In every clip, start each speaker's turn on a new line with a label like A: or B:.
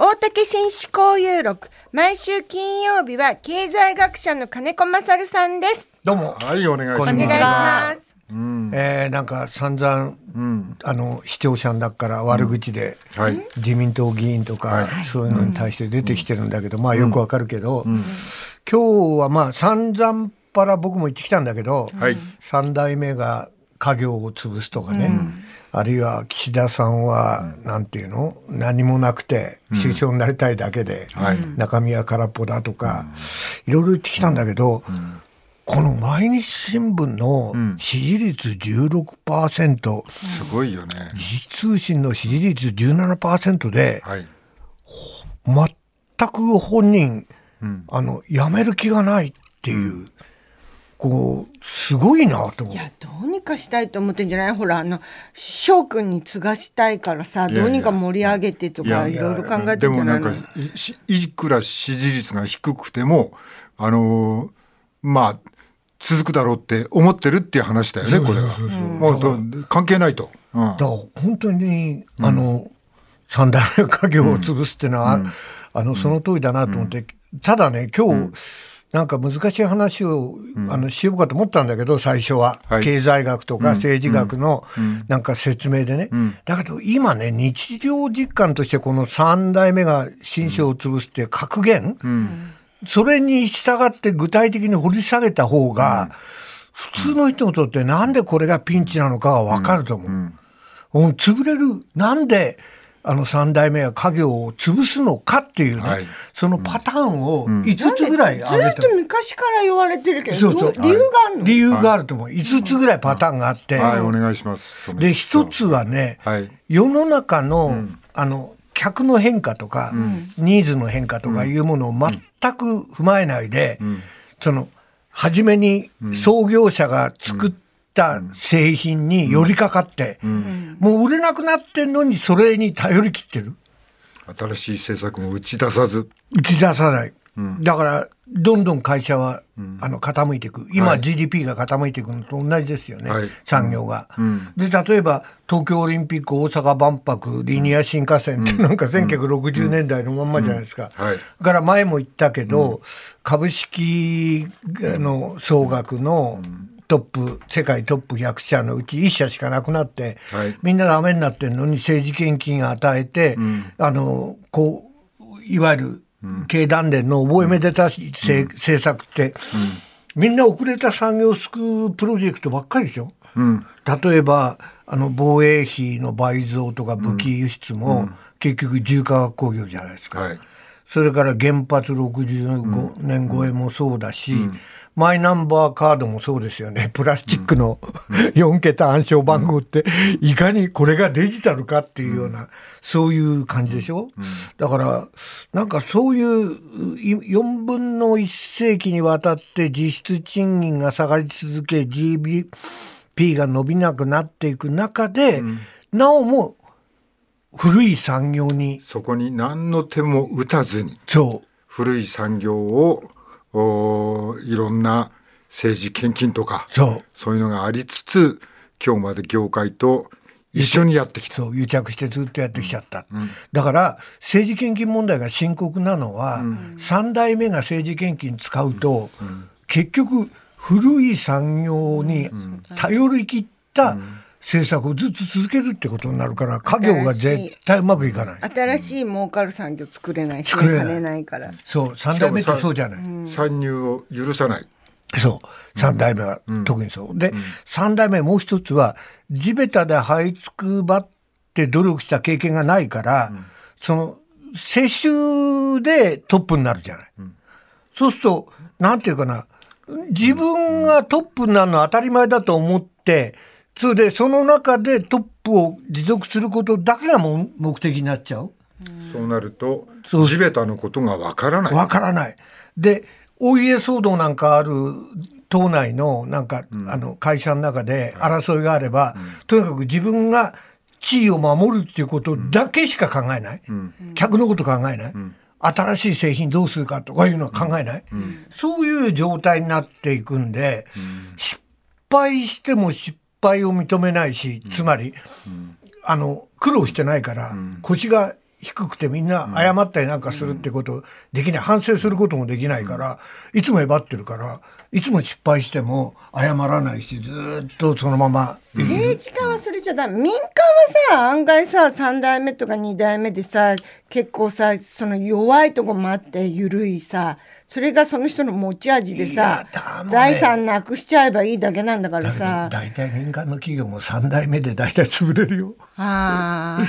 A: 大竹新思考有録。毎週金曜日は経済学者の金子勝さんです。
B: どうも。
C: はい、お願いします。
A: お願いします。
B: えー、なんか散々、あの視聴者の中から悪口で、
C: はい。
B: 自民党議員とか、そういうのに対して出てきてるんだけど、まあよくわかるけど、今日はまあ散々パラ僕も言ってきたんだけど、
C: はい
B: 三代目が家業を潰すとかね、あるいは岸田さんは、なんていうの？何もなくて首相になりたいだけで、
C: はい。
B: 中身は空っぽだとか、いろいろ言ってきたんだけど、この毎日新聞の支持率16%、
C: すごいよね。
B: 時事通信の支持率17%で、
C: はい。
B: 全く本人、あの、辞める気がないっていう、こう、すごいなと思。
A: いうや、どうにかしたいと思ってんじゃない？ほら、あの、翔くんに継がしたいからさ、どうにか盛り上げてとか、
C: い
A: ろいろ考えてんじゃなの？
C: でもないんかいくら支持率が低くてもあのーまあ続くだろうって思ってるっていう話だよねこれは。関係ないと。うん。
B: だ本当に、あの、三代目家業を潰すっていうのは、あの、その通りだなと思って、ただね、今日、なんか難しい話を、あのしようかと思ったんだけど最初は、
C: はい。
B: 経済学とか政治学のなんか説明でね、だけど今ね日常実感としてこの三代目が新章を潰すっていう格言、それに従って具体的に掘り下げた方が、普通の人にとってなんでこれがピンチなのかは分かると思う。うん。潰れる、なんで、あの三代目は家業を潰すのかっていうね、
C: はい。
B: そのパターンを5つぐらい
A: ず
B: 挙げて
A: っと昔から言われてるけど、
B: そうそう。
A: 理由があるの、
B: 理由があると思う。5つぐらいパターンがあって、
C: はいお願いします。
B: で、一つは。ね、
C: はい。
B: 世の中の、あの、客の変化とか、ニーズの変化とかいうものを全く踏まえないで、その、初めに創業者が作った製品に寄りかかって、もう売れなくなってんのにそれに頼り切ってる。
C: 新しい政策も打ち出さず。
B: 打ち出さない。だから、どんどん会社は、あの、傾いていく。今、
C: はい。
B: GDP が傾いていくのと同じですよね。
C: はい。
B: 産業が、で、例えば、東京オリンピック、大阪万博、リニア新幹線ってなんか1960年代のまんまじゃないですか。
C: はい。
B: だから前も言ったけど、株式の総額のトップ、世界トップ100社のうち1社しかなくなって、
C: はい。
B: みんなダメになってるのに政治献金与えて、あの、こう、いわゆる経団連の覚えめでたし、せ政策って、みんな遅れた産業を救うプロジェクトばっかりでしょ？例えばあの防衛費の倍増とか武器輸出も、結局重化学工業じゃないですか。
C: はい。
B: それから原発65年超えもそうだし、マイナンバーカードもそうですよね。プラスチックの4桁暗証番号って、いかにこれがデジタルかっていうような、そういう感じでしょ、だから、なんかそういう4分の1世紀にわたって実質賃金が下がり続け、GDP が伸びなくなっていく中で、なおも古い産業に、
C: そこに何の手も打たずに
B: そう、
C: 古い産業をおいろんな政治献金とか
B: そう。
C: そういうのがありつつ今日まで業界と一緒にやってきた。
B: そう癒着してずっとやってきちゃった、だから政治献金問題が深刻なのは、3代目が政治献金使うと、結局古い産業に頼り切った政策をずっと続けるってことになるから家業が絶対うまくいかない、
A: 新しい儲かる産業作れないし、
B: 作れない
A: 金ないから。
B: そう3代目ってそうじゃない、
C: 参入を許さない。
B: そう。三代目は特にそう。で、三代目もう一つは、地べたで這いつくばって努力した経験がないから、その、世襲でトップになるじゃない。そうすると、なんていうかな、自分がトップになるのは当たり前だと思って、それでその中でトップを持続することだけがも目的になっちゃう。
C: そうなると地べたのことがわからない。
B: わからない。で、お家騒動なんかある党内のなんか、あの会社の中で争いがあれば、とにかく自分が地位を守るっていうことだけしか考えない。客のこと考えない。新しい製品どうするかとかいうのは考えない。そういう状態になっていくんで、失敗しても失敗を認めないし、つまり、あの、苦労してないから、腰が低くてみんな謝ったりなんかするってことできない、反省することもできないから、いつもえばってるから、いつも失敗しても謝らないし、ずーっとそのまま。
A: 政治家はそれじゃダメ民間はさ案外さ3代目とか2代目でさ結構さその弱いとこもあって緩いさそれがその人の持ち味でさ
B: ね。
A: 財産なくしちゃえばいいだけなんだからさ。
B: 大体民間の企業も3代目で大体潰れるよ。
A: あ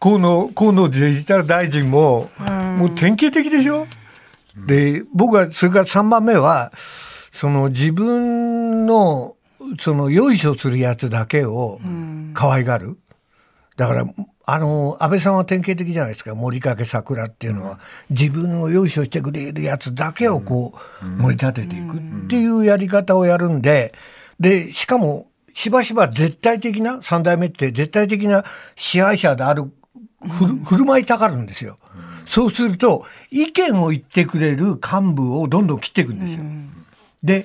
B: 河野河野デジタル大臣も、もう典型的でしょ、で僕はそれから3番目はその自分のそのよいしょするやつだけを可愛がる、だからあの安倍さんは典型的じゃないですか。森掛桜っていうのは、自分をよいしょしてくれるやつだけをこう盛り立てていくっていうやり方をやるんででしかもしばしば絶対的な3代目って絶対的な支配者であるふる振る舞いたがるんですよ。そうすると意見を言ってくれる幹部をどんどん切っていくんですよ。で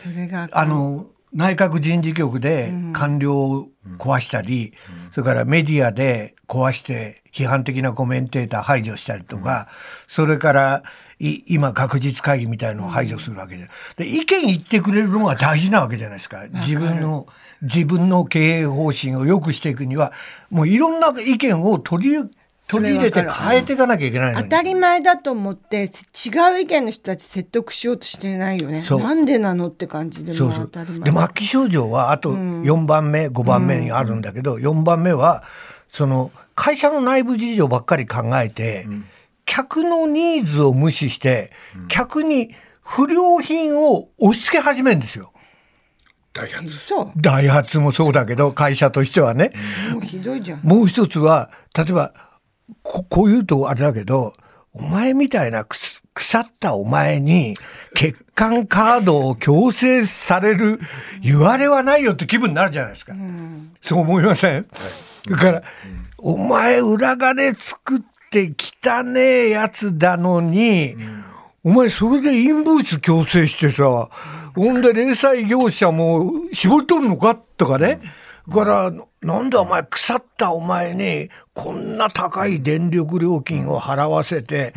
B: あの内閣人事局で官僚を壊したり、それからメディアで壊して批判的なコメンテーター排除したりとか、それからい今学術会議みたいのを排除するわけで。で意見言ってくれるのが大事なわけじゃないですか。自分の自分の経営方針を良くしていくにはもういろんな意見を取り取り入れて変えていかなきゃいけないのに。
A: 当たり前だと思って違う意見の人たち説得しようとしてないよね。なんでなのって感じでも
B: そうそう。で末期症状はあと4番目、5番目にあるんだけど、4番目はその会社の内部事情ばっかり考えて、客のニーズを無視して、客に不良品を押し付け始めるんですよ。
C: ダイハツ。
A: そう
B: ダイハツもそうだけど会社としてはね。
A: もうひどいじゃん。
B: もう一つは例えばここう言うとあれだけどお前みたいな腐ったお前に欠陥カードを強制される言われはないよって気分になるじゃないですか。そう思いません、だから、お前裏金作って汚ねえやつだのに、お前それでインボイス強制してさ、ほんで零細業者も絞り取るのか？とかね。だから、なんでお前腐ったお前にこんな高い電力料金を払わせて、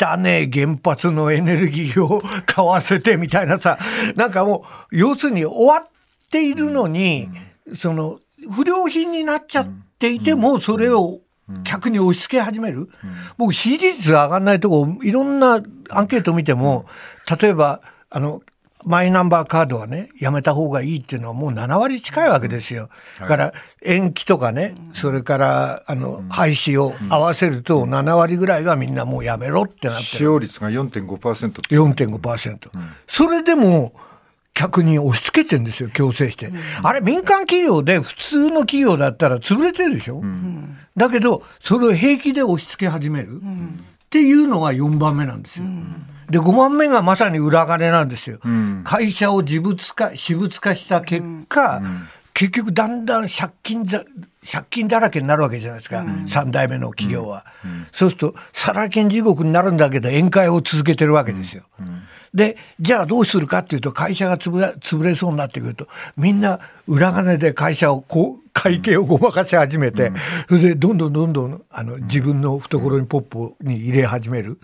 B: 汚ねえ原発のエネルギーを買わせてみたいなさ、なんかもう、要するに終わっているのに、その、不良品になっちゃっていても、それを客に押し付け始める。僕、支持率が上がらないとこ、いろんなアンケート見ても、例えば、あの、マイナンバーカードはね、やめた方がいいっていうのはもう7割近いわけですよ。だから、延期とかね、それから、あの、廃止を合わせると7割ぐらいがみんなもうやめろってなってる。
C: 使用率が4.5%って。
B: 4.5%、それでも客に押し付けてんですよ強制して、あれ民間企業で普通の企業だったら潰れてるでしょ、だけどそれを平気で押し付け始める、っていうのが4番目なんですよ、で5番目がまさに裏金なんですよ、会社を自物化私物化した結果、結局だんだん借金ざ借金だらけになるわけじゃないですか、3代目の企業は、そうするとサラ金地獄になるんだけど宴会を続けてるわけですよ、でじゃあどうするかっていうと会社が潰れそうになってくると。みんな裏金で会社をこう会計をごまかし始めて、それでどんどんどんどんあの自分の懐にポップに入れ始める、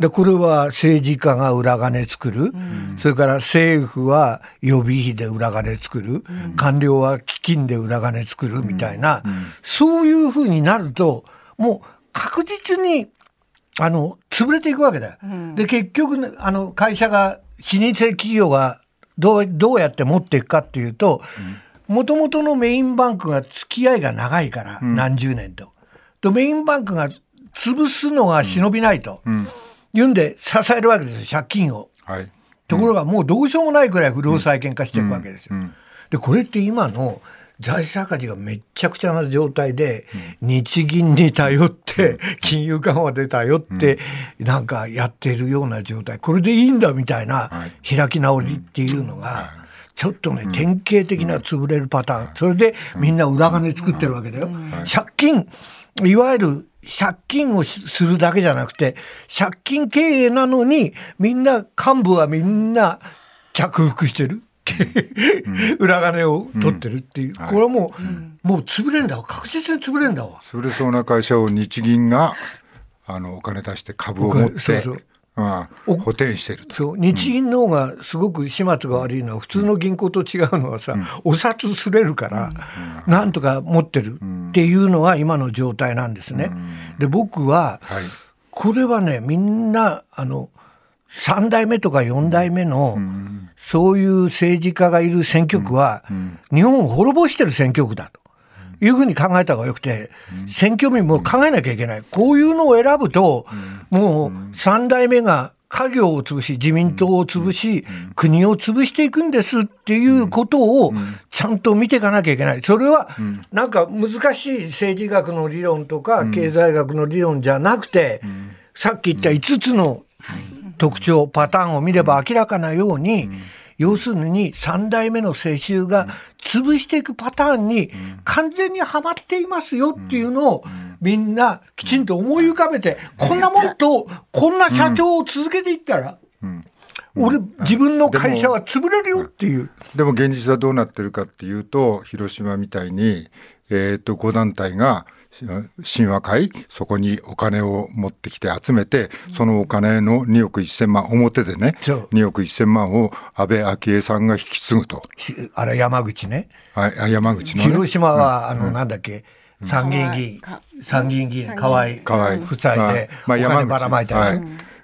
B: でこれは政治家が裏金作る、それから政府は予備費で裏金作る、官僚は基金で裏金作るみたいな、そういうふうになるともう確実にあの潰れていくわけだよ。で結局ねあの会社が老舗企業がどうどうやって持っていくかっていうともともとのメインバンクが付き合いが長いから、何十年と。とメインバンクが潰すのが忍びないと、いうんで支えるわけですよ借金を。
C: はい。
B: ところがもうどうしようもないくらい不良債権化していくわけですよ。でこれって今の財政赤字がめっちゃくちゃな状態で、日銀に頼って、金融緩和で頼って、なんかやってるような状態。これでいいんだみたいな開き直りっていうのが、ちょっとね典型的な潰れるパターン。それでみんな裏金作ってるわけだよ。借金いわゆる借金をするだけじゃなくて借金経営なのにみんな幹部はみんな着服してる。裏金を取ってるっていう、これはもう、もう潰れんだわ。確実に潰れんだわ。
C: 潰れそうな会社を日銀があのお金出して株を持って
B: そうそう。
C: うん。補填してると。
B: そう。日銀の方がすごく始末が悪いのは普通の銀行と違うのはさ、お札すれるから、なんとか持ってるっていうのが今の状態なんですね。で僕は
C: はい。
B: これはねみんなあの3代目とか4代目の、そういう政治家がいる選挙区は、日本を滅ぼしてる選挙区だと。いうふうに考えた方がよくて、選挙民も考えなきゃいけない。こういうのを選ぶと、もう3代目が家業を潰し、自民党を潰し、国を潰していくんですっていうことをちゃんと見ていかなきゃいけない。それは、なんか難しい政治学の理論とか、経済学の理論じゃなくて、さっき言った5つの特徴、パターンを見れば明らかなように、要するに3代目の世襲が潰していくパターンに完全にはまっていますよっていうのをみんなきちんと思い浮かべて、こんなもんとこんな社長を続けていったら、俺自分の会社は潰れるよっていう。
C: でも現実はどうなってるかっていうと広島みたいに、えー、と5団体が神話会？そこにお金を持ってきて集めてそのお金の2億1000万表でね
B: そう。
C: 2億1000万を安倍昭恵さんが引き継ぐと。
B: しあれ山口ね。
C: ああ山口の、ね、
B: 広島は、あの、なんだっけ、参議院議員。
A: か、
B: 参議院議員、河合。夫妻で、お金ばらまいた
C: はい、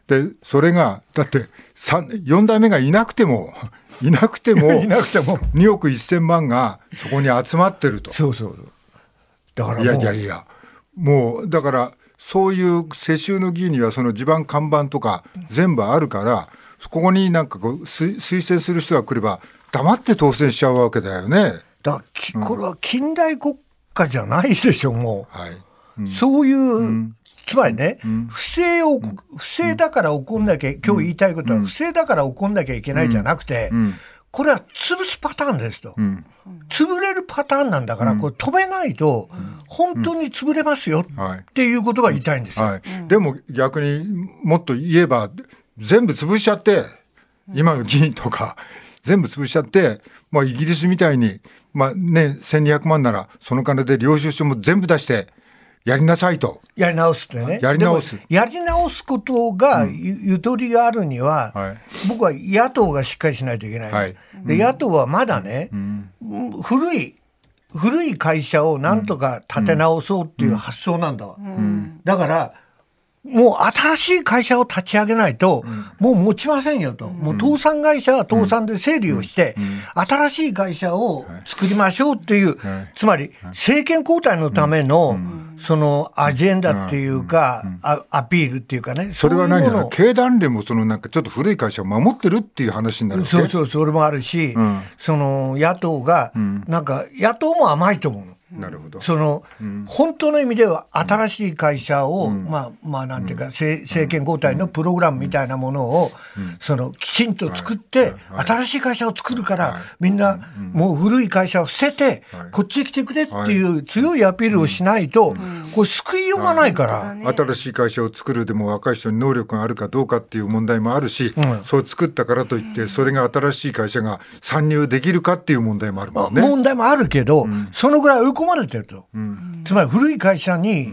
C: でそれがだって4代目がいなくてもいなくても
B: いなくても。
C: 2億1000万がそこに集まってると。
B: そうそうそう。だからも、
C: いうやいやいや、もうだから、そういう世襲の議員には、その地盤、看板とか全部あるから、ここになんかこう推推薦する人が来れば、黙って当選しちゃうわけだよね。
B: だからきこれは近代国家じゃないでしょ、も
C: はい、
B: う。そういう、つまりね、不正を、不正だから起こんなきゃ、今日言いたいことは、不正だから起こんなきゃいけないじゃなくて、これは潰すパターンですと。潰れるパターンなんだから、これ止めないと、本当に潰れますよ
C: はい。
B: っていうことが言いたいんですよ。
C: はい。でも逆にもっと言えば、全部潰しちゃって、今の議員とか、全部潰しちゃって、まあ、イギリスみたいに、まあね、1200万なら、その金で領収書も全部出して、やりなさいと。
B: やり直すってね。
C: やり直す。
B: やり直すことがゆ,、ゆとりがあるには、
C: はい。
B: 僕は野党がしっかりしないといけない。
C: はい。
B: で野党はまだね、古い古い会社をなんとか立て直そうっていう発想なんだわ。だからもう新しい会社を立ち上げないと、もう持ちませんよと。もう倒産会社は倒産で整理をして、新しい会社を作りましょうっていう、つまり政権交代のための、そのアジェンダっていうか、あアピールっていうかね。
C: それは何だ経団連もそのなんかちょっと古い会社を守ってるっていう話になる
B: そうそう、それもあるし、
C: ん。
B: その野党が、なんか野党も甘いと思うの。
C: なるほど。
B: その、本当の意味では新しい会社を、まあまあなんていうか、政政権交代のプログラムみたいなものを、そのきちんと作って、新しい会社を作るから、みんなもう古い会社を捨てて、こっちへ来てくれっていう強いアピールをしないと、これ救いようがないから。
C: 新しい会社を作るでも若い人に能力があるかどうかっていう問題もあるし、そう作ったからといってそれが新しい会社が参入できるかっていう問題もあるもんね。
B: 問題もあるけど、そのぐらい追い込まれてると、つまり古い会社に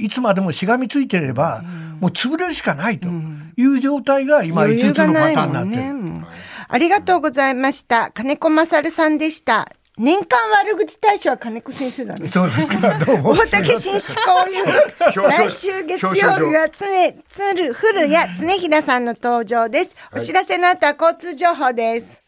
B: いいつまでもしがみついてれば、もう潰れるしかないという状態が今5つ
A: 余裕が
B: のパ
A: ないもん
B: ターンになってる。
A: ね。ありがとうございました。金子勝さんでした。年間悪口大賞は金子先生だね。
B: そうですか、どうも。
A: 大竹紳士交友
C: 表彰
A: 来週月曜日は常つる古谷常平さんの登場です。お知らせの後は交通情報です。